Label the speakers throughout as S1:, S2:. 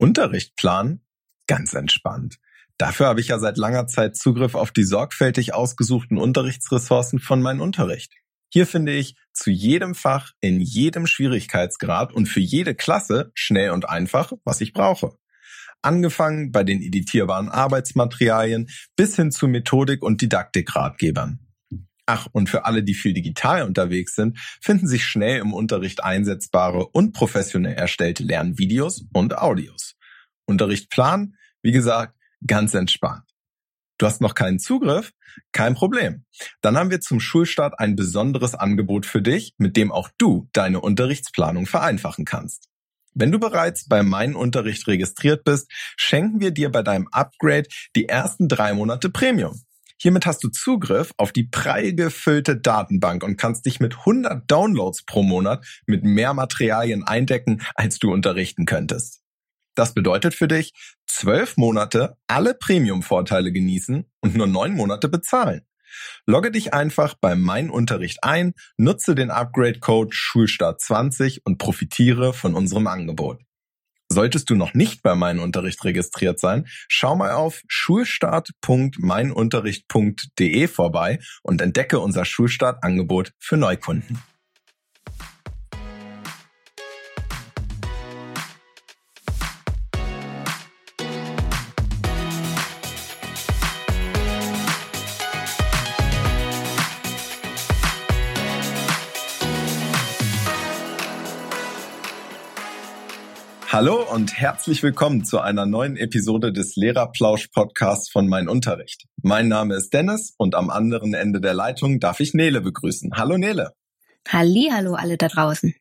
S1: Unterricht planen? Ganz entspannt. Dafür habe ich ja seit langer Zeit Zugriff auf die sorgfältig ausgesuchten Unterrichtsressourcen von meinem Unterricht. Hier finde ich zu jedem Fach, in jedem Schwierigkeitsgrad und für jede Klasse schnell und einfach, was ich brauche. Angefangen bei den editierbaren Arbeitsmaterialien bis hin zu Methodik und Didaktikratgebern. Ach, und für alle, die viel digital unterwegs sind, finden sich schnell im Unterricht einsetzbare und professionell erstellte Lernvideos und Audios. Unterricht planen, wie gesagt, ganz entspannt. Du hast noch keinen Zugriff? Kein Problem. Dann haben wir zum Schulstart ein besonderes Angebot für dich, mit dem auch du deine Unterrichtsplanung vereinfachen kannst. Wenn du bereits bei meinem Unterricht registriert bist, schenken wir dir bei deinem Upgrade die ersten drei Monate Premium. Hiermit hast du Zugriff auf die prall gefüllte Datenbank und kannst dich mit 100 Downloads pro Monat mit mehr Materialien eindecken, als du unterrichten könntest. Das bedeutet für dich, zwölf Monate alle Premium-Vorteile genießen und nur neun Monate bezahlen. Logge dich einfach bei Mein Unterricht ein, nutze den Upgrade-Code Schulstart20 und profitiere von unserem Angebot. Solltest du noch nicht bei meinem Unterricht registriert sein, schau mal auf schulstart.meinunterricht.de vorbei und entdecke unser Schulstartangebot für Neukunden. Hallo und herzlich willkommen zu einer neuen Episode des Lehrerplausch-Podcasts von Mein Unterricht. Mein Name ist Dennis und am anderen Ende der Leitung darf ich Nele begrüßen. Hallo Nele.
S2: Halli, hallo alle da draußen.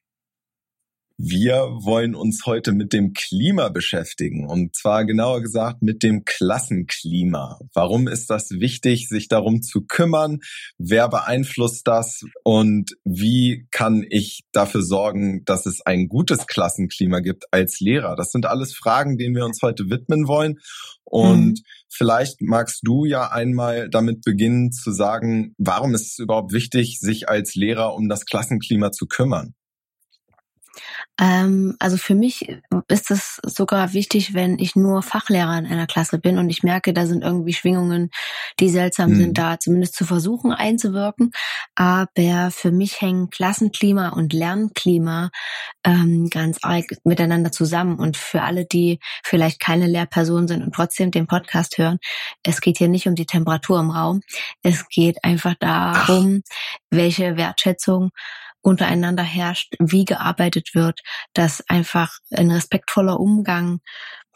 S1: Wir wollen uns heute mit dem Klima beschäftigen und zwar genauer gesagt mit dem Klassenklima. Warum ist das wichtig, sich darum zu kümmern? Wer beeinflusst das und wie kann ich dafür sorgen, dass es ein gutes Klassenklima gibt als Lehrer? Das sind alles Fragen, denen wir uns heute widmen wollen. Und mhm. vielleicht magst du ja einmal damit beginnen zu sagen, warum ist es überhaupt wichtig, sich als Lehrer um das Klassenklima zu kümmern?
S2: Ähm, also für mich ist es sogar wichtig, wenn ich nur Fachlehrer in einer Klasse bin und ich merke, da sind irgendwie Schwingungen, die seltsam hm. sind, da zumindest zu versuchen einzuwirken. Aber für mich hängen Klassenklima und Lernklima ähm, ganz arg miteinander zusammen. Und für alle, die vielleicht keine Lehrperson sind und trotzdem den Podcast hören, es geht hier nicht um die Temperatur im Raum. Es geht einfach darum, Ach. welche Wertschätzung untereinander herrscht, wie gearbeitet wird, dass einfach ein respektvoller Umgang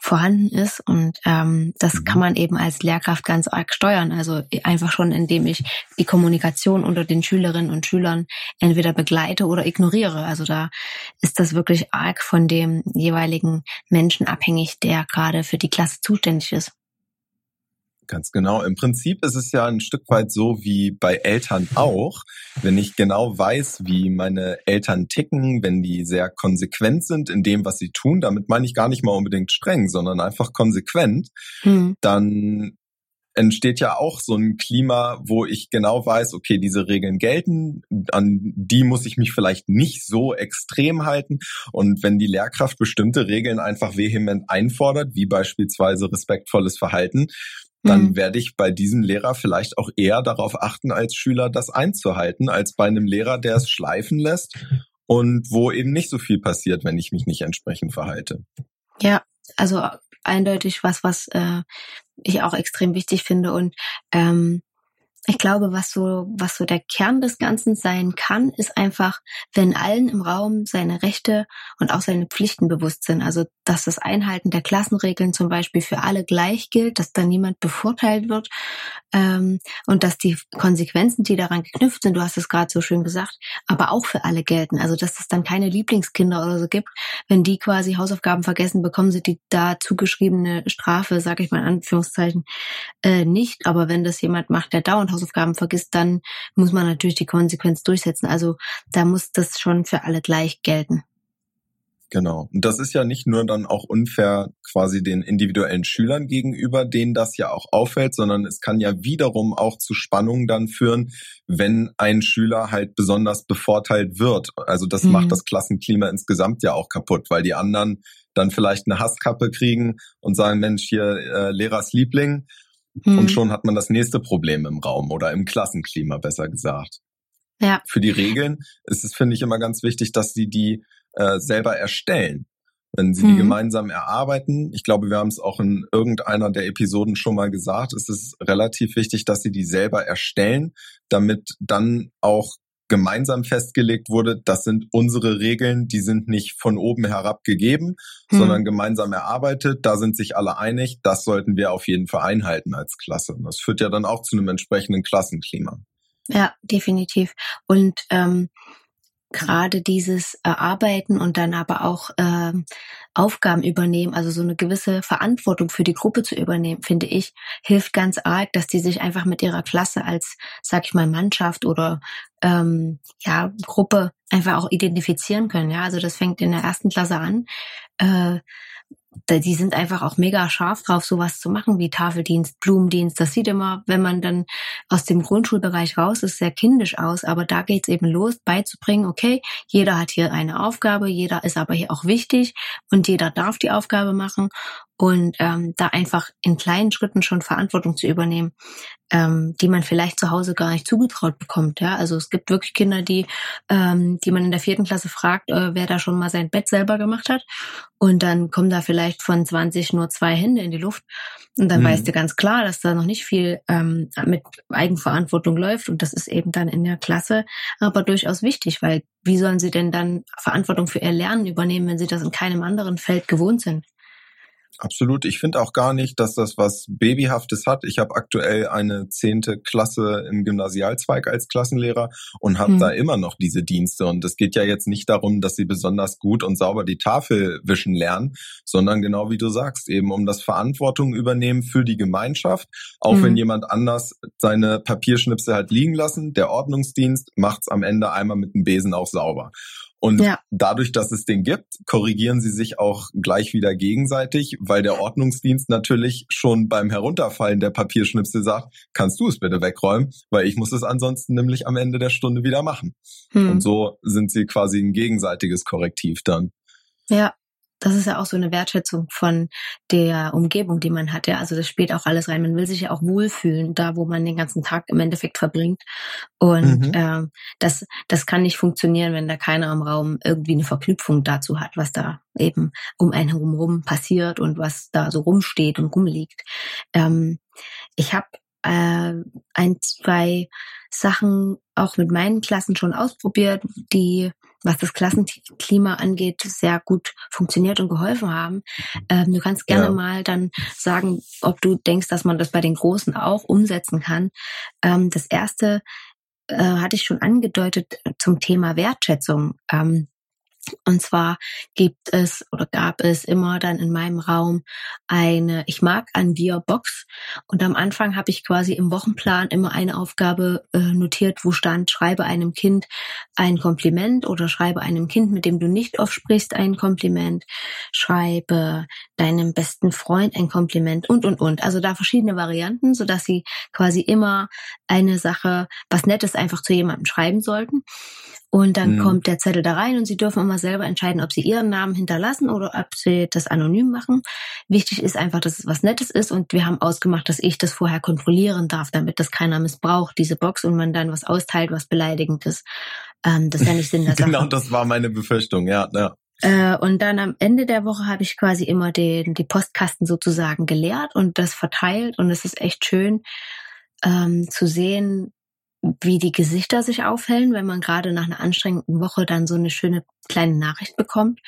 S2: vorhanden ist und ähm, das mhm. kann man eben als Lehrkraft ganz arg steuern. Also einfach schon, indem ich die Kommunikation unter den Schülerinnen und Schülern entweder begleite oder ignoriere. Also da ist das wirklich arg von dem jeweiligen Menschen abhängig, der gerade für die Klasse zuständig ist.
S1: Ganz genau. Im Prinzip ist es ja ein Stück weit so wie bei Eltern auch. Wenn ich genau weiß, wie meine Eltern ticken, wenn die sehr konsequent sind in dem, was sie tun, damit meine ich gar nicht mal unbedingt streng, sondern einfach konsequent, hm. dann entsteht ja auch so ein Klima, wo ich genau weiß, okay, diese Regeln gelten, an die muss ich mich vielleicht nicht so extrem halten. Und wenn die Lehrkraft bestimmte Regeln einfach vehement einfordert, wie beispielsweise respektvolles Verhalten, dann mhm. werde ich bei diesem Lehrer vielleicht auch eher darauf achten, als Schüler das einzuhalten, als bei einem Lehrer, der es schleifen lässt und wo eben nicht so viel passiert, wenn ich mich nicht entsprechend verhalte.
S2: Ja, also eindeutig was, was äh, ich auch extrem wichtig finde und ähm, ich glaube, was so, was so der Kern des Ganzen sein kann, ist einfach, wenn allen im Raum seine Rechte und auch seine Pflichten bewusst sind. Also, dass das Einhalten der Klassenregeln zum Beispiel für alle gleich gilt, dass da niemand bevorteilt wird ähm, und dass die Konsequenzen, die daran geknüpft sind, du hast es gerade so schön gesagt, aber auch für alle gelten. Also, dass es dann keine Lieblingskinder oder so gibt. Wenn die quasi Hausaufgaben vergessen, bekommen sie die da zugeschriebene Strafe, sage ich mal in Anführungszeichen, äh, nicht. Aber wenn das jemand macht, der dauernd Hausaufgaben vergisst, dann muss man natürlich die Konsequenz durchsetzen. Also da muss das schon für alle gleich gelten.
S1: Genau. Und das ist ja nicht nur dann auch unfair quasi den individuellen Schülern gegenüber, denen das ja auch auffällt, sondern es kann ja wiederum auch zu Spannungen dann führen, wenn ein Schüler halt besonders bevorteilt wird. Also das mhm. macht das Klassenklima insgesamt ja auch kaputt, weil die anderen dann vielleicht eine Hasskappe kriegen und sagen, Mensch, hier äh, Lehrers Liebling. Hm. Und schon hat man das nächste Problem im Raum oder im Klassenklima, besser gesagt. Ja. Für die Regeln ist es, finde ich, immer ganz wichtig, dass sie die äh, selber erstellen. Wenn sie mhm. die gemeinsam erarbeiten, ich glaube, wir haben es auch in irgendeiner der Episoden schon mal gesagt, es ist relativ wichtig, dass sie die selber erstellen, damit dann auch gemeinsam festgelegt wurde, das sind unsere Regeln, die sind nicht von oben herab gegeben, hm. sondern gemeinsam erarbeitet, da sind sich alle einig, das sollten wir auf jeden Fall einhalten als Klasse. Das führt ja dann auch zu einem entsprechenden Klassenklima.
S2: Ja, definitiv. Und ähm, gerade dieses Erarbeiten und dann aber auch äh, Aufgaben übernehmen, also so eine gewisse Verantwortung für die Gruppe zu übernehmen, finde ich, hilft ganz arg, dass die sich einfach mit ihrer Klasse als, sag ich mal, Mannschaft oder ähm, ja Gruppe einfach auch identifizieren können. Ja, also das fängt in der ersten Klasse an. Äh, die sind einfach auch mega scharf drauf, sowas zu machen wie Tafeldienst, Blumendienst. Das sieht immer, wenn man dann aus dem Grundschulbereich raus ist, sehr kindisch aus. Aber da geht's eben los, beizubringen, okay, jeder hat hier eine Aufgabe, jeder ist aber hier auch wichtig und jeder darf die Aufgabe machen und ähm, da einfach in kleinen Schritten schon Verantwortung zu übernehmen, ähm, die man vielleicht zu Hause gar nicht zugetraut bekommt. Ja, also es gibt wirklich Kinder, die, ähm, die man in der vierten Klasse fragt, äh, wer da schon mal sein Bett selber gemacht hat, und dann kommen da vielleicht von 20 nur zwei Hände in die Luft, und dann mhm. weißt du ganz klar, dass da noch nicht viel ähm, mit Eigenverantwortung läuft, und das ist eben dann in der Klasse aber durchaus wichtig, weil wie sollen sie denn dann Verantwortung für ihr Lernen übernehmen, wenn sie das in keinem anderen Feld gewohnt sind?
S1: Absolut. Ich finde auch gar nicht, dass das was Babyhaftes hat. Ich habe aktuell eine zehnte Klasse im Gymnasialzweig als Klassenlehrer und habe mhm. da immer noch diese Dienste. Und es geht ja jetzt nicht darum, dass sie besonders gut und sauber die Tafel wischen lernen, sondern genau wie du sagst, eben um das Verantwortung übernehmen für die Gemeinschaft. Auch mhm. wenn jemand anders seine Papierschnipsel hat liegen lassen, der Ordnungsdienst macht's am Ende einmal mit dem Besen auch sauber. Und ja. dadurch, dass es den gibt, korrigieren sie sich auch gleich wieder gegenseitig, weil der Ordnungsdienst natürlich schon beim Herunterfallen der Papierschnipsel sagt, kannst du es bitte wegräumen, weil ich muss es ansonsten nämlich am Ende der Stunde wieder machen. Hm. Und so sind sie quasi ein gegenseitiges Korrektiv dann.
S2: Ja, das ist ja auch so eine Wertschätzung von der Umgebung, die man hat. Ja, also das spielt auch alles rein. Man will sich ja auch wohlfühlen, da wo man den ganzen Tag im Endeffekt verbringt. Und mhm. äh, das, das kann nicht funktionieren, wenn da keiner im Raum irgendwie eine Verknüpfung dazu hat, was da eben um einen herum passiert und was da so rumsteht und rumliegt. Ähm, ich habe äh, ein, zwei Sachen auch mit meinen Klassen schon ausprobiert, die, was das Klassenklima angeht, sehr gut funktioniert und geholfen haben. Ähm, du kannst gerne ja. mal dann sagen, ob du denkst, dass man das bei den Großen auch umsetzen kann. Ähm, das erste äh, hatte ich schon angedeutet zum Thema Wertschätzung. Ähm, und zwar gibt es oder gab es immer dann in meinem Raum eine Ich mag an dir Box. Und am Anfang habe ich quasi im Wochenplan immer eine Aufgabe äh, notiert, wo stand, schreibe einem Kind ein Kompliment oder schreibe einem Kind, mit dem du nicht oft sprichst, ein Kompliment, schreibe deinem besten Freund ein Kompliment und, und, und. Also da verschiedene Varianten, sodass sie quasi immer eine Sache, was Nettes einfach zu jemandem schreiben sollten. Und dann mhm. kommt der Zettel da rein und Sie dürfen immer selber entscheiden, ob Sie Ihren Namen hinterlassen oder ob Sie das anonym machen. Wichtig ist einfach, dass es was Nettes ist und wir haben ausgemacht, dass ich das vorher kontrollieren darf, damit das keiner missbraucht, diese Box, und man dann was austeilt, was beleidigend ist. Ähm, das ist ja nicht Sinn der
S1: Sache. genau, das war meine Befürchtung, ja. ja.
S2: Äh, und dann am Ende der Woche habe ich quasi immer den, die Postkasten sozusagen geleert und das verteilt und es ist echt schön ähm, zu sehen, wie die Gesichter sich aufhellen, wenn man gerade nach einer anstrengenden Woche dann so eine schöne kleine Nachricht bekommt.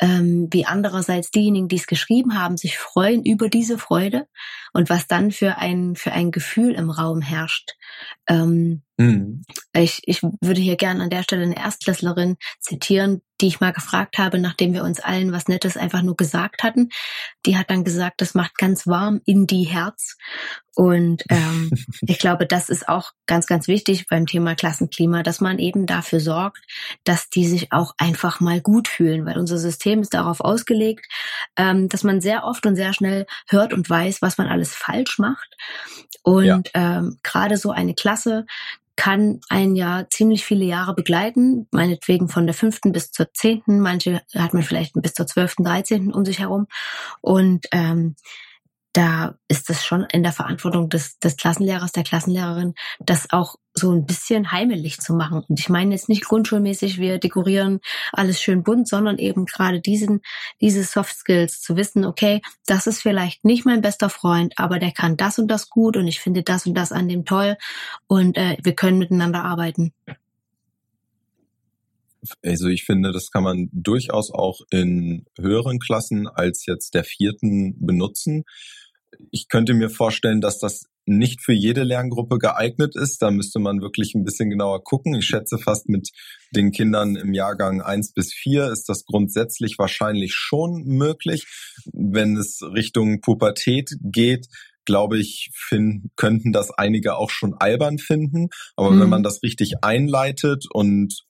S2: Ähm, wie andererseits diejenigen, die es geschrieben haben, sich freuen über diese Freude und was dann für ein, für ein Gefühl im Raum herrscht. Ähm, mhm. ich, ich würde hier gerne an der Stelle eine Erstklässlerin zitieren, die ich mal gefragt habe, nachdem wir uns allen was Nettes einfach nur gesagt hatten. Die hat dann gesagt, das macht ganz warm in die Herz. Und ähm, ich glaube, das ist auch ganz, ganz wichtig beim Thema Klassenklima, dass man eben dafür sorgt, dass die sich auch einfach mal gut fühlen, weil unser System ist darauf ausgelegt, ähm, dass man sehr oft und sehr schnell hört und weiß, was man alles falsch macht. Und ja. ähm, gerade so eine Klasse kann ein Jahr ziemlich viele Jahre begleiten, meinetwegen von der fünften bis zur zehnten, manche hat man vielleicht bis zur zwölften, dreizehnten um sich herum. Und ähm, da ist es schon in der Verantwortung des, des Klassenlehrers, der Klassenlehrerin, das auch so ein bisschen heimelig zu machen. Und ich meine jetzt nicht grundschulmäßig, wir dekorieren alles schön bunt, sondern eben gerade diesen, diese Soft Skills zu wissen, okay, das ist vielleicht nicht mein bester Freund, aber der kann das und das gut und ich finde das und das an dem toll und äh, wir können miteinander arbeiten.
S1: Also ich finde, das kann man durchaus auch in höheren Klassen als jetzt der vierten benutzen ich könnte mir vorstellen, dass das nicht für jede Lerngruppe geeignet ist. Da müsste man wirklich ein bisschen genauer gucken. Ich schätze fast mit den Kindern im Jahrgang eins bis vier ist das grundsätzlich wahrscheinlich schon möglich. Wenn es Richtung Pubertät geht, glaube ich, find, könnten das einige auch schon albern finden. Aber mhm. wenn man das richtig einleitet und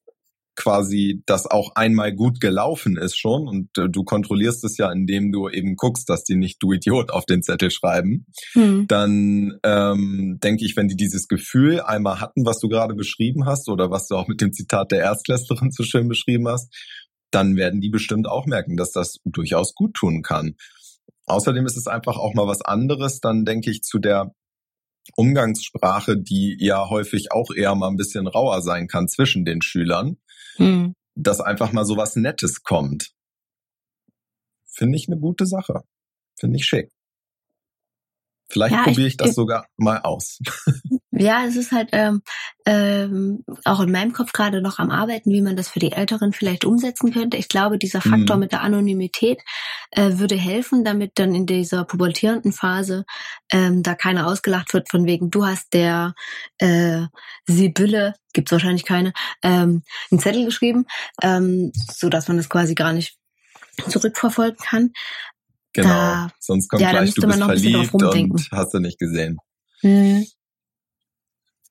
S1: quasi das auch einmal gut gelaufen ist schon und äh, du kontrollierst es ja, indem du eben guckst, dass die nicht du Idiot auf den Zettel schreiben, hm. dann ähm, denke ich, wenn die dieses Gefühl einmal hatten, was du gerade beschrieben hast oder was du auch mit dem Zitat der Erstklässlerin so schön beschrieben hast, dann werden die bestimmt auch merken, dass das durchaus gut tun kann. Außerdem ist es einfach auch mal was anderes, dann denke ich, zu der Umgangssprache, die ja häufig auch eher mal ein bisschen rauer sein kann zwischen den Schülern hm. dass einfach mal so was Nettes kommt. Finde ich eine gute Sache. Finde ich schick. Vielleicht ja, probiere ich, ich das sogar mal aus.
S2: Ja, es ist halt ähm, ähm, auch in meinem Kopf gerade noch am Arbeiten, wie man das für die Älteren vielleicht umsetzen könnte. Ich glaube, dieser Faktor mhm. mit der Anonymität äh, würde helfen, damit dann in dieser pubertierenden Phase ähm, da keiner ausgelacht wird von wegen, du hast der äh, Sibylle, gibt's wahrscheinlich keine, ähm, einen Zettel geschrieben, ähm, so dass man das quasi gar nicht zurückverfolgen kann.
S1: Genau, da, sonst kommt ja, gleich, du bist verliebt und hast du nicht gesehen. Mhm.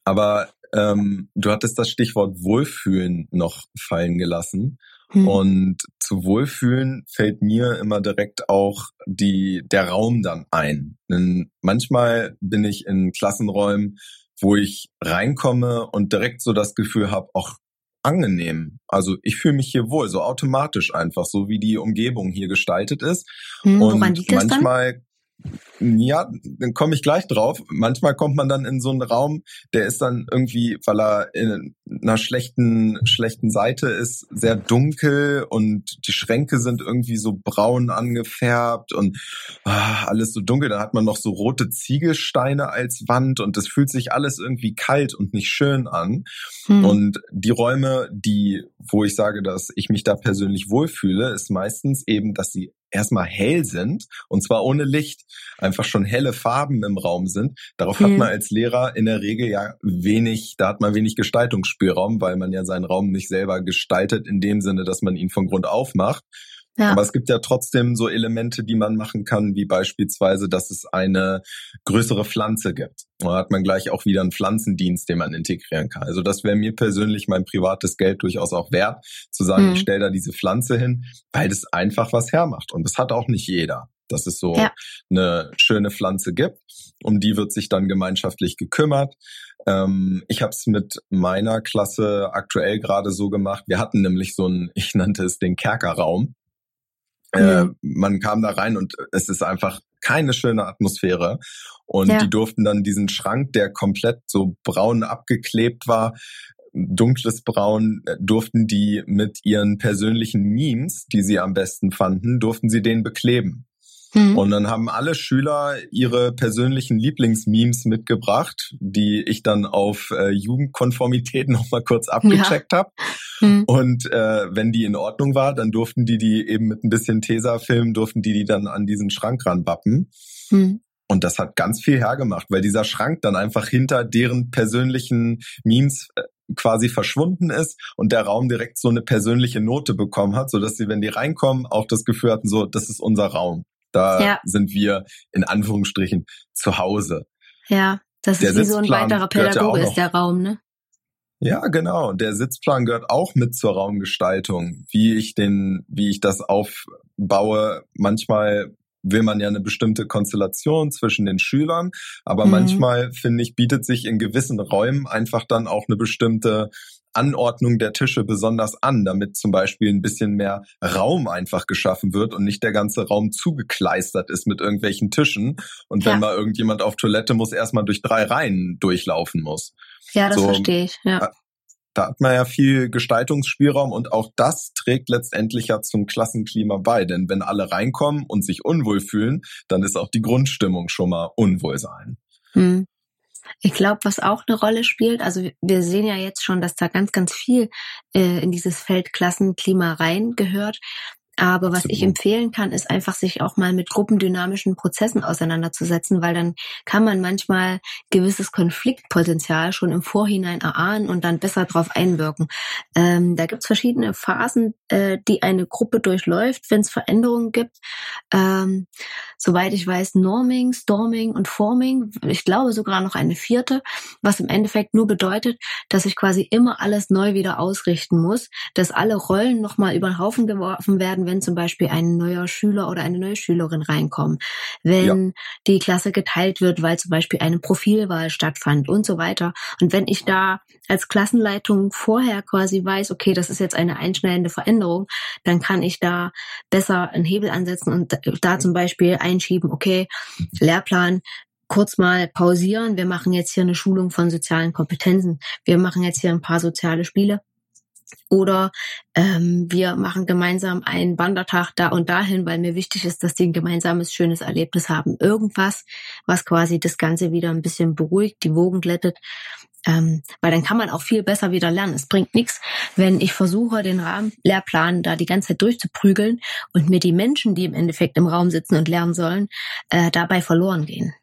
S1: Aber ähm, du hattest das Stichwort Wohlfühlen noch fallen gelassen. Hm. Und zu Wohlfühlen fällt mir immer direkt auch die, der Raum dann ein. Denn manchmal bin ich in Klassenräumen, wo ich reinkomme und direkt so das Gefühl habe, auch angenehm. Also ich fühle mich hier wohl, so automatisch einfach, so wie die Umgebung hier gestaltet ist.
S2: Hm, und manchmal?
S1: Ja, dann komme ich gleich drauf. Manchmal kommt man dann in so einen Raum, der ist dann irgendwie, weil er in einer schlechten, schlechten Seite ist, sehr dunkel und die Schränke sind irgendwie so braun angefärbt und ah, alles so dunkel. Dann hat man noch so rote Ziegelsteine als Wand und das fühlt sich alles irgendwie kalt und nicht schön an. Hm. Und die Räume, die, wo ich sage, dass ich mich da persönlich wohlfühle, ist meistens eben, dass sie erstmal hell sind und zwar ohne Licht, einfach schon helle Farben im Raum sind. Darauf mhm. hat man als Lehrer in der Regel ja wenig, da hat man wenig Gestaltungsspielraum, weil man ja seinen Raum nicht selber gestaltet in dem Sinne, dass man ihn von Grund auf macht. Ja. Aber es gibt ja trotzdem so Elemente, die man machen kann, wie beispielsweise, dass es eine größere Pflanze gibt. Da hat man gleich auch wieder einen Pflanzendienst, den man integrieren kann. Also das wäre mir persönlich mein privates Geld durchaus auch wert, zu sagen, mhm. ich stelle da diese Pflanze hin, weil das einfach was hermacht. Und das hat auch nicht jeder dass es so ja. eine schöne Pflanze gibt. Um die wird sich dann gemeinschaftlich gekümmert. Ähm, ich habe es mit meiner Klasse aktuell gerade so gemacht. Wir hatten nämlich so einen, ich nannte es den Kerkerraum. Äh, man kam da rein und es ist einfach keine schöne Atmosphäre. Und ja. die durften dann diesen Schrank, der komplett so braun abgeklebt war, dunkles Braun, äh, durften die mit ihren persönlichen Memes, die sie am besten fanden, durften sie den bekleben. Mhm. Und dann haben alle Schüler ihre persönlichen Lieblingsmemes mitgebracht, die ich dann auf äh, Jugendkonformität nochmal kurz abgecheckt ja. habe. Mhm. Und äh, wenn die in Ordnung war, dann durften die die eben mit ein bisschen Tesafilm, durften die die dann an diesen Schrank ranbappen. Mhm. Und das hat ganz viel hergemacht, weil dieser Schrank dann einfach hinter deren persönlichen Memes äh, quasi verschwunden ist und der Raum direkt so eine persönliche Note bekommen hat, so dass sie, wenn die reinkommen, auch das Gefühl hatten, so, das ist unser Raum. Da ja. sind wir in Anführungsstrichen zu Hause.
S2: Ja, das der ist wie so ein weiterer Pädagoge ja ist der Raum, ne?
S1: Ja, genau. Der Sitzplan gehört auch mit zur Raumgestaltung, wie ich den, wie ich das aufbaue. Manchmal will man ja eine bestimmte Konstellation zwischen den Schülern, aber mhm. manchmal finde ich bietet sich in gewissen Räumen einfach dann auch eine bestimmte Anordnung der Tische besonders an, damit zum Beispiel ein bisschen mehr Raum einfach geschaffen wird und nicht der ganze Raum zugekleistert ist mit irgendwelchen Tischen. Und ja. wenn mal irgendjemand auf Toilette muss, erstmal durch drei Reihen durchlaufen muss.
S2: Ja, das so, verstehe ich. Ja.
S1: Da hat man ja viel Gestaltungsspielraum und auch das trägt letztendlich ja zum Klassenklima bei. Denn wenn alle reinkommen und sich unwohl fühlen, dann ist auch die Grundstimmung schon mal Unwohlsein. Hm.
S2: Ich glaube, was auch eine Rolle spielt, also wir sehen ja jetzt schon, dass da ganz, ganz viel äh, in dieses Feld Klassenklima reingehört. Aber was ich empfehlen kann, ist einfach sich auch mal mit gruppendynamischen Prozessen auseinanderzusetzen, weil dann kann man manchmal gewisses Konfliktpotenzial schon im Vorhinein erahnen und dann besser darauf einwirken. Ähm, da gibt es verschiedene Phasen, äh, die eine Gruppe durchläuft, wenn es Veränderungen gibt. Ähm, soweit ich weiß, Norming, Storming und Forming. Ich glaube sogar noch eine vierte, was im Endeffekt nur bedeutet, dass ich quasi immer alles neu wieder ausrichten muss, dass alle Rollen nochmal über den Haufen geworfen werden wenn zum Beispiel ein neuer Schüler oder eine neue Schülerin reinkommen, wenn ja. die Klasse geteilt wird, weil zum Beispiel eine Profilwahl stattfand und so weiter. Und wenn ich da als Klassenleitung vorher quasi weiß, okay, das ist jetzt eine einschneidende Veränderung, dann kann ich da besser einen Hebel ansetzen und da zum Beispiel einschieben, okay, Lehrplan, kurz mal pausieren. Wir machen jetzt hier eine Schulung von sozialen Kompetenzen. Wir machen jetzt hier ein paar soziale Spiele. Oder ähm, wir machen gemeinsam einen Wandertag da und dahin, weil mir wichtig ist, dass die ein gemeinsames schönes Erlebnis haben. Irgendwas, was quasi das Ganze wieder ein bisschen beruhigt, die Wogen glättet. Ähm, weil dann kann man auch viel besser wieder lernen. Es bringt nichts, wenn ich versuche, den Rahmenlehrplan da die ganze Zeit durchzuprügeln und mir die Menschen, die im Endeffekt im Raum sitzen und lernen sollen, äh, dabei verloren gehen.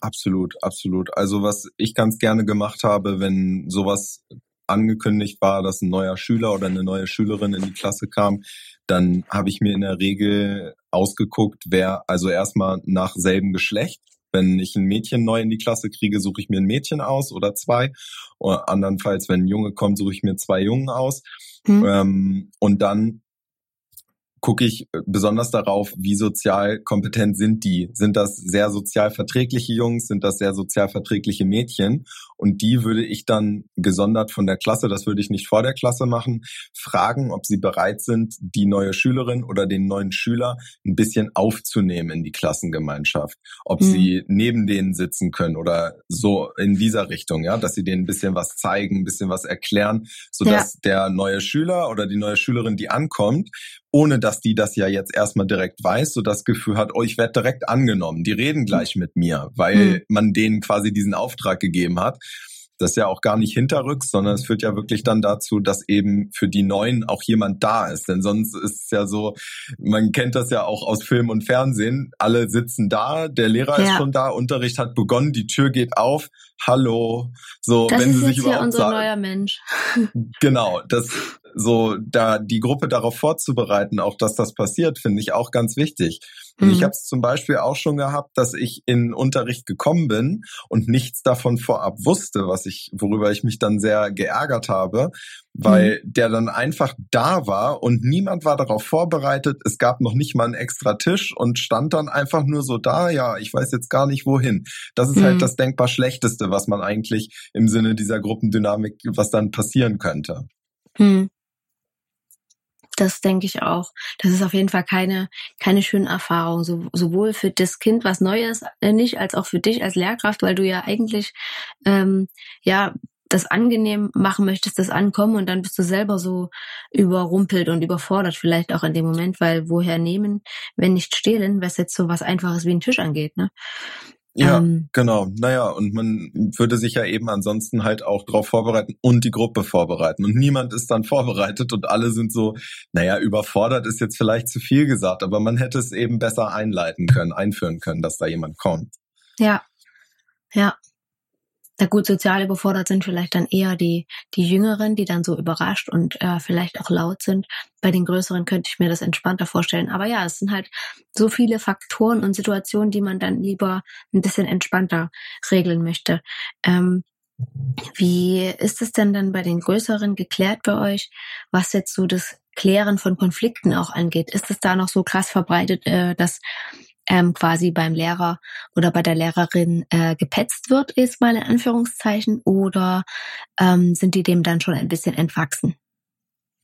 S1: Absolut, absolut. Also was ich ganz gerne gemacht habe, wenn sowas angekündigt war, dass ein neuer Schüler oder eine neue Schülerin in die Klasse kam, dann habe ich mir in der Regel ausgeguckt, wer also erstmal nach selben Geschlecht. Wenn ich ein Mädchen neu in die Klasse kriege, suche ich mir ein Mädchen aus oder zwei. Oder andernfalls, wenn ein Junge kommt, suche ich mir zwei Jungen aus. Hm. Ähm, und dann gucke ich äh, besonders darauf, wie sozial kompetent sind die. Sind das sehr sozial verträgliche Jungs? Sind das sehr sozial verträgliche Mädchen? Und die würde ich dann gesondert von der Klasse, das würde ich nicht vor der Klasse machen, fragen, ob sie bereit sind, die neue Schülerin oder den neuen Schüler ein bisschen aufzunehmen in die Klassengemeinschaft. Ob mhm. sie neben denen sitzen können oder so in dieser Richtung, ja, dass sie denen ein bisschen was zeigen, ein bisschen was erklären, sodass ja. der neue Schüler oder die neue Schülerin, die ankommt, ohne dass die das ja jetzt erstmal direkt weiß, so das Gefühl hat, oh, ich werde direkt angenommen, die reden gleich mit mir, weil mhm. man denen quasi diesen Auftrag gegeben hat. Das ist ja auch gar nicht hinterrücks, sondern es führt ja wirklich dann dazu, dass eben für die Neuen auch jemand da ist. Denn sonst ist es ja so, man kennt das ja auch aus Film und Fernsehen. Alle sitzen da, der Lehrer ja. ist schon da, Unterricht hat begonnen, die Tür geht auf. Hallo. So,
S2: das
S1: wenn
S2: ist
S1: sie sich
S2: jetzt
S1: überhaupt
S2: unser sagen. neuer Mensch.
S1: Genau, das so da die Gruppe darauf vorzubereiten, auch dass das passiert, finde ich auch ganz wichtig. Mhm. ich habe es zum Beispiel auch schon gehabt, dass ich in Unterricht gekommen bin und nichts davon vorab wusste, was ich, worüber ich mich dann sehr geärgert habe, weil mhm. der dann einfach da war und niemand war darauf vorbereitet. Es gab noch nicht mal einen extra Tisch und stand dann einfach nur so da. Ja, ich weiß jetzt gar nicht wohin. Das ist halt mhm. halt das denkbar schlechteste, was man eigentlich im Sinne dieser Gruppendynamik, was dann passieren könnte. Mhm.
S2: Das denke ich auch. Das ist auf jeden Fall keine, keine schöne Erfahrung, so, sowohl für das Kind was Neues äh, nicht, als auch für dich als Lehrkraft, weil du ja eigentlich ähm, ja das angenehm machen möchtest, das Ankommen und dann bist du selber so überrumpelt und überfordert vielleicht auch in dem Moment, weil woher nehmen, wenn nicht stehlen, was jetzt so was Einfaches wie ein Tisch angeht, ne?
S1: Ja, ähm, genau. Naja, und man würde sich ja eben ansonsten halt auch darauf vorbereiten und die Gruppe vorbereiten. Und niemand ist dann vorbereitet und alle sind so, naja, überfordert ist jetzt vielleicht zu viel gesagt, aber man hätte es eben besser einleiten können, einführen können, dass da jemand kommt.
S2: Ja, ja. Na gut, sozial überfordert sind vielleicht dann eher die, die Jüngeren, die dann so überrascht und äh, vielleicht auch laut sind. Bei den Größeren könnte ich mir das entspannter vorstellen. Aber ja, es sind halt so viele Faktoren und Situationen, die man dann lieber ein bisschen entspannter regeln möchte. Ähm, wie ist es denn dann bei den Größeren geklärt bei euch, was jetzt so das Klären von Konflikten auch angeht? Ist es da noch so krass verbreitet, äh, dass ähm, quasi beim Lehrer oder bei der Lehrerin äh, gepetzt wird, ist mal in Anführungszeichen, oder ähm, sind die dem dann schon ein bisschen entwachsen?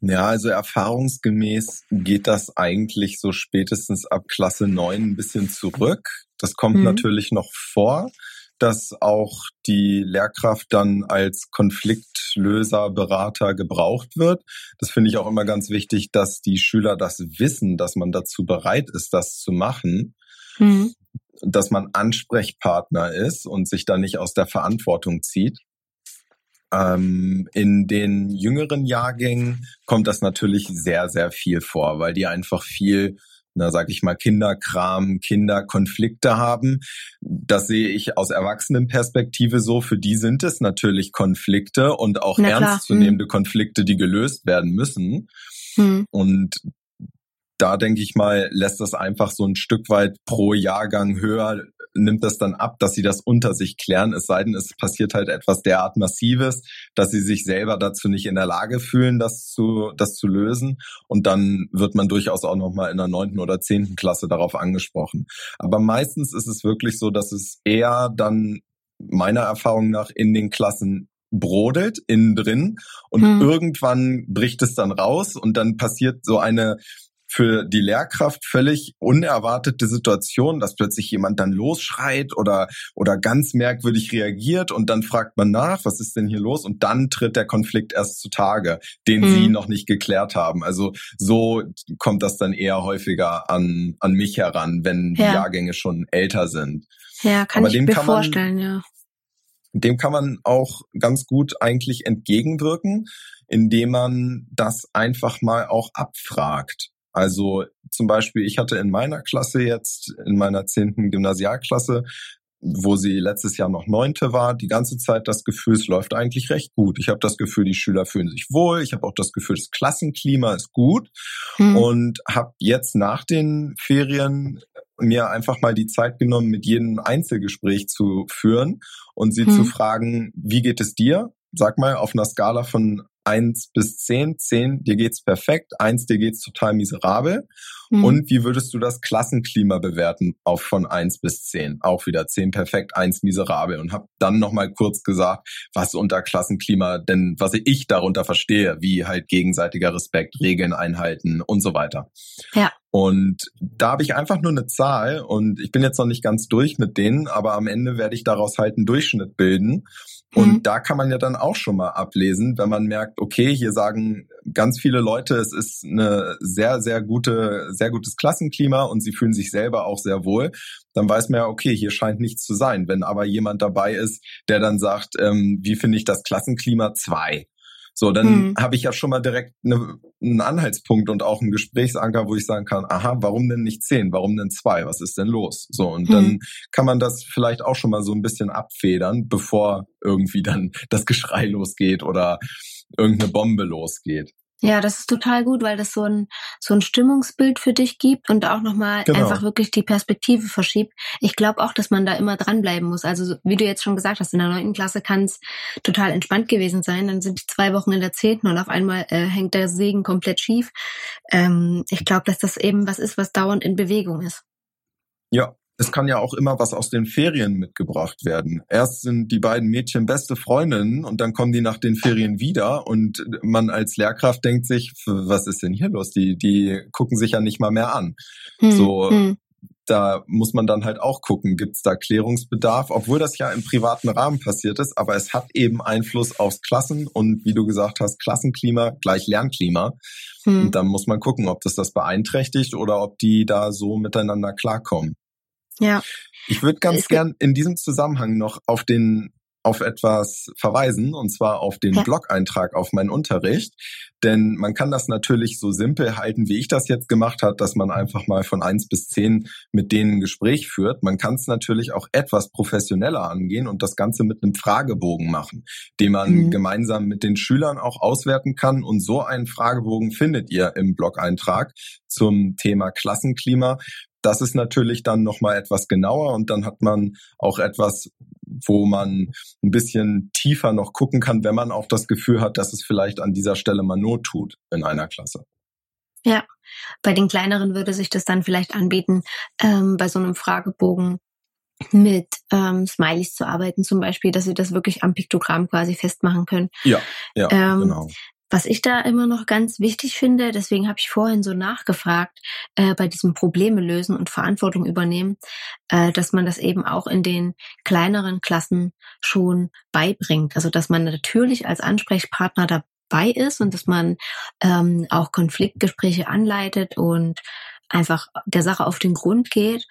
S1: Ja, also erfahrungsgemäß geht das eigentlich so spätestens ab Klasse 9 ein bisschen zurück. Das kommt mhm. natürlich noch vor, dass auch die Lehrkraft dann als Konfliktlöser, Berater gebraucht wird. Das finde ich auch immer ganz wichtig, dass die Schüler das wissen, dass man dazu bereit ist, das zu machen. Mhm. Dass man Ansprechpartner ist und sich da nicht aus der Verantwortung zieht. Ähm, in den jüngeren Jahrgängen kommt das natürlich sehr, sehr viel vor, weil die einfach viel na sag ich mal, Kinderkram, Kinderkonflikte haben. Das sehe ich aus Erwachsenenperspektive so. Für die sind es natürlich Konflikte und auch ernstzunehmende hm. Konflikte, die gelöst werden müssen. Hm. Und da denke ich mal, lässt das einfach so ein Stück weit pro Jahrgang höher nimmt das dann ab, dass sie das unter sich klären, es sei denn, es passiert halt etwas derart Massives, dass sie sich selber dazu nicht in der Lage fühlen, das zu, das zu lösen. Und dann wird man durchaus auch nochmal in der neunten oder zehnten Klasse darauf angesprochen. Aber meistens ist es wirklich so, dass es eher dann meiner Erfahrung nach in den Klassen brodelt innen drin und hm. irgendwann bricht es dann raus und dann passiert so eine für die Lehrkraft völlig unerwartete Situation, dass plötzlich jemand dann losschreit oder, oder ganz merkwürdig reagiert und dann fragt man nach, was ist denn hier los? Und dann tritt der Konflikt erst zutage, den mhm. sie noch nicht geklärt haben. Also so kommt das dann eher häufiger an, an mich heran, wenn die Jahrgänge schon älter sind.
S2: Ja, kann Aber ich mir vorstellen, man, ja.
S1: Dem kann man auch ganz gut eigentlich entgegenwirken, indem man das einfach mal auch abfragt. Also zum Beispiel, ich hatte in meiner Klasse jetzt, in meiner zehnten Gymnasialklasse, wo sie letztes Jahr noch neunte war, die ganze Zeit das Gefühl, es läuft eigentlich recht gut. Ich habe das Gefühl, die Schüler fühlen sich wohl. Ich habe auch das Gefühl, das Klassenklima ist gut. Hm. Und habe jetzt nach den Ferien mir einfach mal die Zeit genommen, mit jedem Einzelgespräch zu führen und sie hm. zu fragen, wie geht es dir? Sag mal, auf einer Skala von eins bis zehn. Zehn, dir geht's perfekt. Eins, dir geht's total miserabel. Mhm. Und wie würdest du das Klassenklima bewerten auf von eins bis zehn? Auch wieder zehn perfekt, eins miserabel. Und habe dann nochmal kurz gesagt, was unter Klassenklima denn, was ich darunter verstehe, wie halt gegenseitiger Respekt, Regeln einhalten und so weiter.
S2: Ja.
S1: Und da habe ich einfach nur eine Zahl und ich bin jetzt noch nicht ganz durch mit denen, aber am Ende werde ich daraus halt einen Durchschnitt bilden. Und mhm. da kann man ja dann auch schon mal ablesen, wenn man merkt, okay, hier sagen ganz viele Leute, es ist eine sehr, sehr gute, sehr gutes Klassenklima und sie fühlen sich selber auch sehr wohl, dann weiß man ja, okay, hier scheint nichts zu sein. Wenn aber jemand dabei ist, der dann sagt, ähm, wie finde ich das Klassenklima? Zwei. So, dann mhm. habe ich ja schon mal direkt eine, einen Anhaltspunkt und auch einen Gesprächsanker, wo ich sagen kann, aha, warum denn nicht zehn? Warum denn zwei? Was ist denn los? So, und mhm. dann kann man das vielleicht auch schon mal so ein bisschen abfedern, bevor irgendwie dann das Geschrei losgeht oder irgendeine Bombe losgeht.
S2: Ja, das ist total gut, weil das so ein, so ein Stimmungsbild für dich gibt und auch nochmal genau. einfach wirklich die Perspektive verschiebt. Ich glaube auch, dass man da immer dranbleiben muss. Also wie du jetzt schon gesagt hast, in der neunten Klasse kann es total entspannt gewesen sein. Dann sind die zwei Wochen in der zehnten und auf einmal äh, hängt der Segen komplett schief. Ähm, ich glaube, dass das eben was ist, was dauernd in Bewegung ist.
S1: Ja, es kann ja auch immer was aus den Ferien mitgebracht werden. Erst sind die beiden Mädchen beste Freundinnen und dann kommen die nach den Ferien wieder und man als Lehrkraft denkt sich, was ist denn hier los? Die, die gucken sich ja nicht mal mehr an. Hm, so, hm. da muss man dann halt auch gucken, gibt es da Klärungsbedarf, obwohl das ja im privaten Rahmen passiert ist, aber es hat eben Einfluss aufs Klassen und wie du gesagt hast, Klassenklima gleich Lernklima. Hm. Und dann muss man gucken, ob das das beeinträchtigt oder ob die da so miteinander klarkommen.
S2: Ja.
S1: Ich würde ganz gern in diesem Zusammenhang noch auf den auf etwas verweisen, und zwar auf den ja. Blog-Eintrag auf meinen Unterricht. Denn man kann das natürlich so simpel halten, wie ich das jetzt gemacht habe, dass man einfach mal von eins bis zehn mit denen ein Gespräch führt. Man kann es natürlich auch etwas professioneller angehen und das Ganze mit einem Fragebogen machen, den man mhm. gemeinsam mit den Schülern auch auswerten kann. Und so einen Fragebogen findet ihr im Blog-Eintrag zum Thema Klassenklima. Das ist natürlich dann nochmal etwas genauer und dann hat man auch etwas, wo man ein bisschen tiefer noch gucken kann, wenn man auch das Gefühl hat, dass es vielleicht an dieser Stelle mal Not tut in einer Klasse.
S2: Ja, bei den kleineren würde sich das dann vielleicht anbieten, ähm, bei so einem Fragebogen mit ähm, Smileys zu arbeiten, zum Beispiel, dass sie das wirklich am Piktogramm quasi festmachen können.
S1: Ja, ja, ähm, genau.
S2: Was ich da immer noch ganz wichtig finde, deswegen habe ich vorhin so nachgefragt, äh, bei diesem Probleme lösen und Verantwortung übernehmen, äh, dass man das eben auch in den kleineren Klassen schon beibringt. Also dass man natürlich als Ansprechpartner dabei ist und dass man ähm, auch Konfliktgespräche anleitet und einfach der Sache auf den Grund geht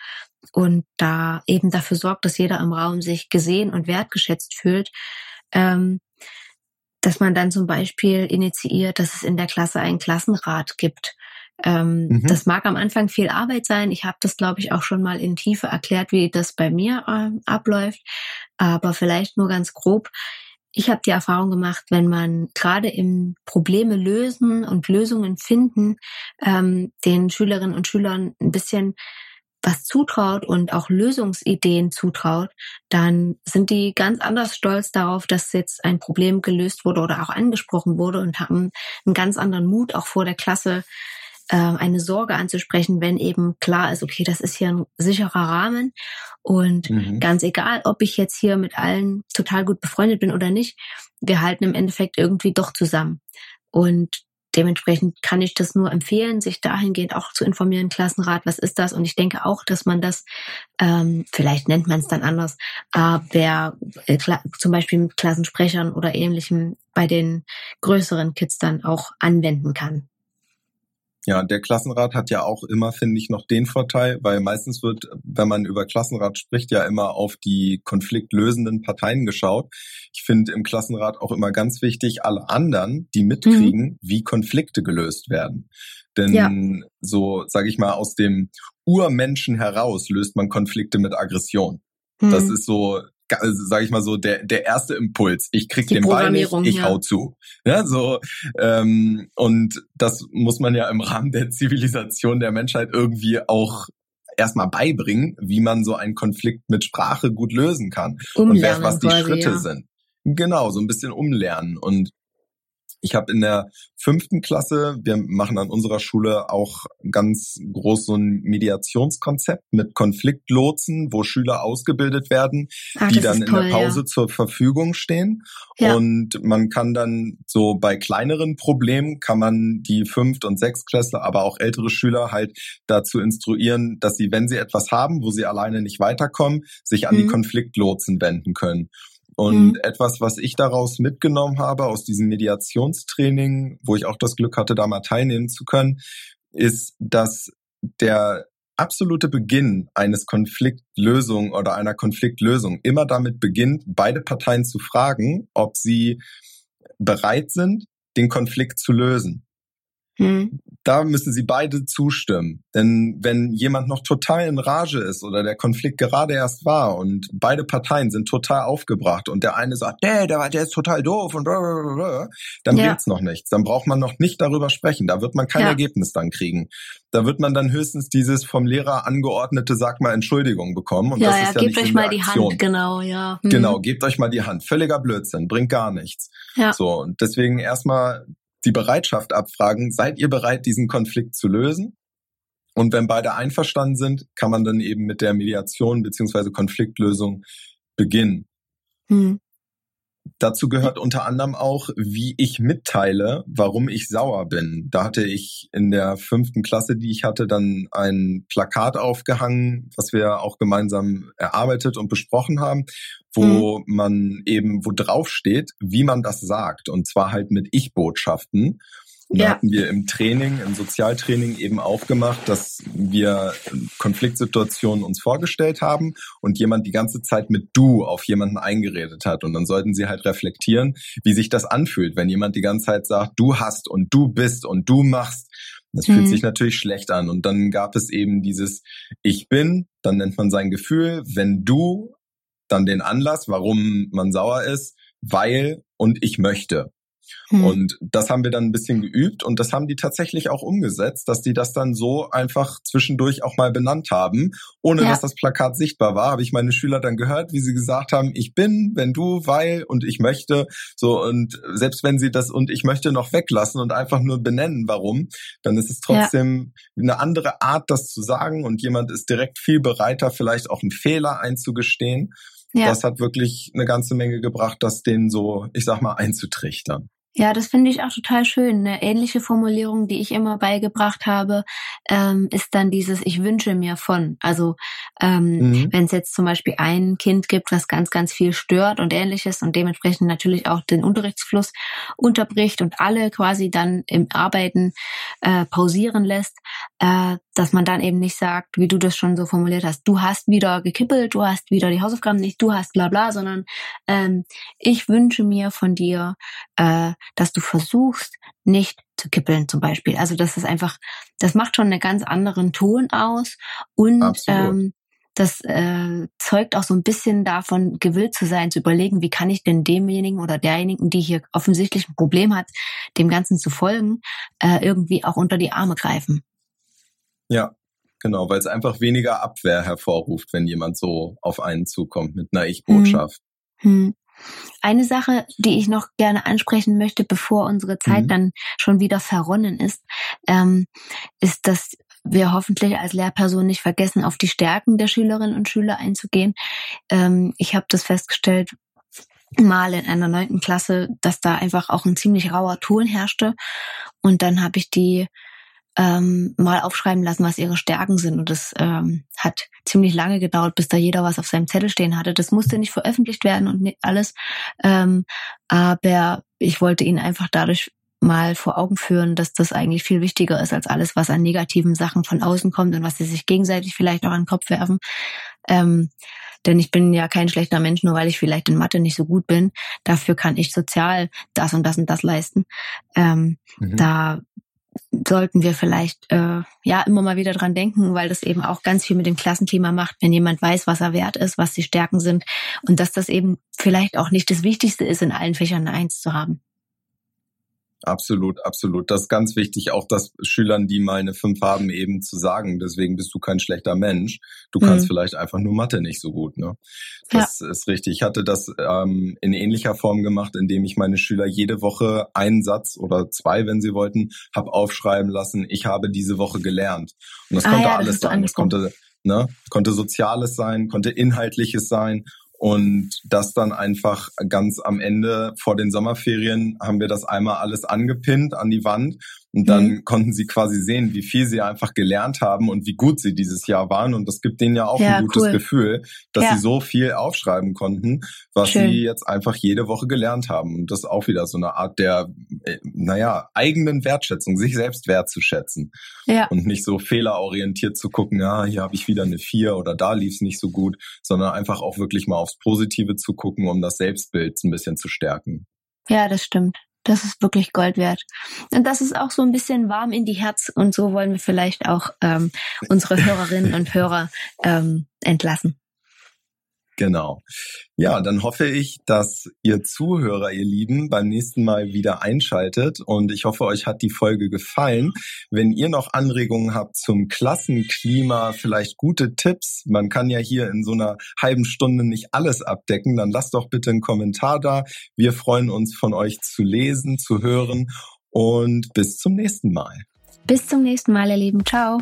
S2: und da eben dafür sorgt, dass jeder im Raum sich gesehen und wertgeschätzt fühlt. Ähm, dass man dann zum Beispiel initiiert, dass es in der Klasse einen Klassenrat gibt. Ähm, mhm. Das mag am Anfang viel Arbeit sein. Ich habe das, glaube ich, auch schon mal in Tiefe erklärt, wie das bei mir äh, abläuft. Aber vielleicht nur ganz grob. Ich habe die Erfahrung gemacht, wenn man gerade im Probleme lösen und Lösungen finden, ähm, den Schülerinnen und Schülern ein bisschen was zutraut und auch Lösungsideen zutraut, dann sind die ganz anders stolz darauf, dass jetzt ein Problem gelöst wurde oder auch angesprochen wurde und haben einen ganz anderen Mut auch vor der Klasse äh, eine Sorge anzusprechen, wenn eben klar ist, okay, das ist hier ein sicherer Rahmen und mhm. ganz egal, ob ich jetzt hier mit allen total gut befreundet bin oder nicht, wir halten im Endeffekt irgendwie doch zusammen. Und dementsprechend kann ich das nur empfehlen, sich dahingehend auch zu informieren, Klassenrat, was ist das? Und ich denke auch, dass man das, ähm, vielleicht nennt man es dann anders, aber äh, zum Beispiel mit Klassensprechern oder ähnlichem bei den größeren Kids dann auch anwenden kann.
S1: Ja, der Klassenrat hat ja auch immer, finde ich, noch den Vorteil, weil meistens wird, wenn man über Klassenrat spricht, ja immer auf die konfliktlösenden Parteien geschaut. Ich finde im Klassenrat auch immer ganz wichtig, alle anderen, die mitkriegen, mhm. wie Konflikte gelöst werden. Denn ja. so, sage ich mal, aus dem Urmenschen heraus löst man Konflikte mit Aggression. Mhm. Das ist so sage ich mal so, der, der erste Impuls. Ich krieg Die den Ball nicht, ich ja. hau zu. Ja, so, ähm, und das muss man ja im Rahmen der Zivilisation der Menschheit irgendwie auch erstmal beibringen, wie man so einen Konflikt mit Sprache gut lösen kann.
S2: Umlernen
S1: und was die
S2: quasi,
S1: Schritte
S2: ja.
S1: sind. Genau, so ein bisschen umlernen. Und ich habe in der fünften Klasse, wir machen an unserer Schule auch ganz groß so ein Mediationskonzept mit Konfliktlotsen, wo Schüler ausgebildet werden, Ach, die dann toll, in der Pause ja. zur Verfügung stehen. Ja. Und man kann dann so bei kleineren Problemen kann man die Fünft- und Sechstklässler, aber auch ältere Schüler halt dazu instruieren, dass sie, wenn sie etwas haben, wo sie alleine nicht weiterkommen, sich an mhm. die Konfliktlotsen wenden können. Und mhm. etwas, was ich daraus mitgenommen habe aus diesem Mediationstraining, wo ich auch das Glück hatte, da mal teilnehmen zu können, ist, dass der absolute Beginn eines Konfliktlösung oder einer Konfliktlösung immer damit beginnt, beide Parteien zu fragen, ob sie bereit sind, den Konflikt zu lösen. Hm. Da müssen sie beide zustimmen. Denn wenn jemand noch total in Rage ist oder der Konflikt gerade erst war und beide Parteien sind total aufgebracht und der eine sagt, nee, der, der ist total doof und blablabla, dann ja. wird's noch nichts. Dann braucht man noch nicht darüber sprechen. Da wird man kein ja. Ergebnis dann kriegen. Da wird man dann höchstens dieses vom Lehrer angeordnete, sag mal, Entschuldigung bekommen. Und
S2: ja,
S1: das
S2: ja,
S1: ist ja
S2: gebt euch mal die Hand, genau, ja.
S1: Hm. Genau, gebt euch mal die Hand. Völliger Blödsinn, bringt gar nichts. Ja. So, und deswegen erstmal die Bereitschaft abfragen, seid ihr bereit, diesen Konflikt zu lösen? Und wenn beide einverstanden sind, kann man dann eben mit der Mediation beziehungsweise Konfliktlösung beginnen. Hm. Dazu gehört unter anderem auch, wie ich mitteile, warum ich sauer bin. Da hatte ich in der fünften Klasse, die ich hatte, dann ein Plakat aufgehangen, was wir auch gemeinsam erarbeitet und besprochen haben, wo mhm. man eben, wo drauf steht, wie man das sagt. Und zwar halt mit Ich-Botschaften. Und ja. da hatten wir im Training, im Sozialtraining eben auch gemacht, dass wir Konfliktsituationen uns vorgestellt haben und jemand die ganze Zeit mit du auf jemanden eingeredet hat. Und dann sollten sie halt reflektieren, wie sich das anfühlt, wenn jemand die ganze Zeit sagt, du hast und du bist und du machst. Das fühlt mhm. sich natürlich schlecht an. Und dann gab es eben dieses Ich bin, dann nennt man sein Gefühl, wenn du, dann den Anlass, warum man sauer ist, weil und ich möchte. Hm. Und das haben wir dann ein bisschen geübt und das haben die tatsächlich auch umgesetzt, dass die das dann so einfach zwischendurch auch mal benannt haben, ohne ja. dass das Plakat sichtbar war. Habe ich meine Schüler dann gehört, wie sie gesagt haben, ich bin, wenn du, weil und ich möchte. So und selbst wenn sie das und ich möchte noch weglassen und einfach nur benennen, warum, dann ist es trotzdem ja. eine andere Art, das zu sagen und jemand ist direkt viel bereiter, vielleicht auch einen Fehler einzugestehen. Ja. Das hat wirklich eine ganze Menge gebracht, das denen so, ich sag mal, einzutrichtern.
S2: Ja, das finde ich auch total schön. Eine ähnliche Formulierung, die ich immer beigebracht habe, ähm, ist dann dieses Ich wünsche mir von. Also ähm, mhm. wenn es jetzt zum Beispiel ein Kind gibt, was ganz, ganz viel stört und ähnliches und dementsprechend natürlich auch den Unterrichtsfluss unterbricht und alle quasi dann im Arbeiten äh, pausieren lässt, äh, dass man dann eben nicht sagt, wie du das schon so formuliert hast, du hast wieder gekippelt, du hast wieder die Hausaufgaben nicht, du hast bla bla, sondern ähm, ich wünsche mir von dir, äh, dass du versuchst, nicht zu kippeln zum Beispiel. Also das ist einfach, das macht schon einen ganz anderen Ton aus und ähm, das äh, zeugt auch so ein bisschen davon, gewillt zu sein, zu überlegen, wie kann ich denn demjenigen oder derjenigen, die hier offensichtlich ein Problem hat, dem Ganzen zu folgen, äh, irgendwie auch unter die Arme greifen.
S1: Ja, genau, weil es einfach weniger Abwehr hervorruft, wenn jemand so auf einen zukommt mit einer Ich-Botschaft. Hm. Hm.
S2: Eine Sache, die ich noch gerne ansprechen möchte, bevor unsere Zeit mhm. dann schon wieder verronnen ist, ähm, ist, dass wir hoffentlich als Lehrperson nicht vergessen, auf die Stärken der Schülerinnen und Schüler einzugehen. Ähm, ich habe das festgestellt mal in einer neunten Klasse, dass da einfach auch ein ziemlich rauer Ton herrschte. Und dann habe ich die ähm, mal aufschreiben lassen, was ihre Stärken sind. Und das ähm, hat ziemlich lange gedauert, bis da jeder was auf seinem Zettel stehen hatte. Das musste nicht veröffentlicht werden und nicht alles. Ähm, aber ich wollte ihnen einfach dadurch mal vor Augen führen, dass das eigentlich viel wichtiger ist als alles, was an negativen Sachen von außen kommt und was sie sich gegenseitig vielleicht auch an den Kopf werfen. Ähm, denn ich bin ja kein schlechter Mensch, nur weil ich vielleicht in Mathe nicht so gut bin. Dafür kann ich sozial das und das und das leisten. Ähm, mhm. Da sollten wir vielleicht äh, ja immer mal wieder dran denken, weil das eben auch ganz viel mit dem Klassenklima macht, wenn jemand weiß, was er wert ist, was die Stärken sind und dass das eben vielleicht auch nicht das Wichtigste ist, in allen Fächern eine Eins zu haben.
S1: Absolut, absolut. Das ist ganz wichtig, auch das Schülern, die mal eine Fünf haben, eben zu sagen. Deswegen bist du kein schlechter Mensch. Du kannst mhm. vielleicht einfach nur Mathe nicht so gut. Ne? Das ja. ist richtig. Ich hatte das ähm, in ähnlicher Form gemacht, indem ich meine Schüler jede Woche einen Satz oder zwei, wenn sie wollten, habe aufschreiben lassen. Ich habe diese Woche gelernt. Und das ah, konnte ja, alles sein. Das konnte, ne, konnte Soziales sein, konnte Inhaltliches sein. Und das dann einfach ganz am Ende vor den Sommerferien haben wir das einmal alles angepinnt an die Wand und dann mhm. konnten sie quasi sehen, wie viel sie einfach gelernt haben und wie gut sie dieses Jahr waren. Und das gibt denen ja auch ja, ein gutes cool. Gefühl, dass ja. sie so viel aufschreiben konnten, was Schön. sie jetzt einfach jede Woche gelernt haben. Und das ist auch wieder so eine Art der, äh, naja, eigenen Wertschätzung, sich selbst wertzuschätzen. Ja. Und nicht so fehlerorientiert zu gucken, ja, hier habe ich wieder eine vier oder da lief es nicht so gut, sondern einfach auch wirklich mal aufs Positive zu gucken, um das Selbstbild ein bisschen zu stärken.
S2: Ja, das stimmt. Das ist wirklich Gold wert. Und das ist auch so ein bisschen warm in die Herz. Und so wollen wir vielleicht auch ähm, unsere Hörerinnen und Hörer ähm, entlassen.
S1: Genau. Ja, dann hoffe ich, dass ihr Zuhörer, ihr Lieben, beim nächsten Mal wieder einschaltet und ich hoffe, euch hat die Folge gefallen. Wenn ihr noch Anregungen habt zum Klassenklima, vielleicht gute Tipps, man kann ja hier in so einer halben Stunde nicht alles abdecken, dann lasst doch bitte einen Kommentar da. Wir freuen uns von euch zu lesen, zu hören und bis zum nächsten Mal.
S2: Bis zum nächsten Mal, ihr Lieben. Ciao.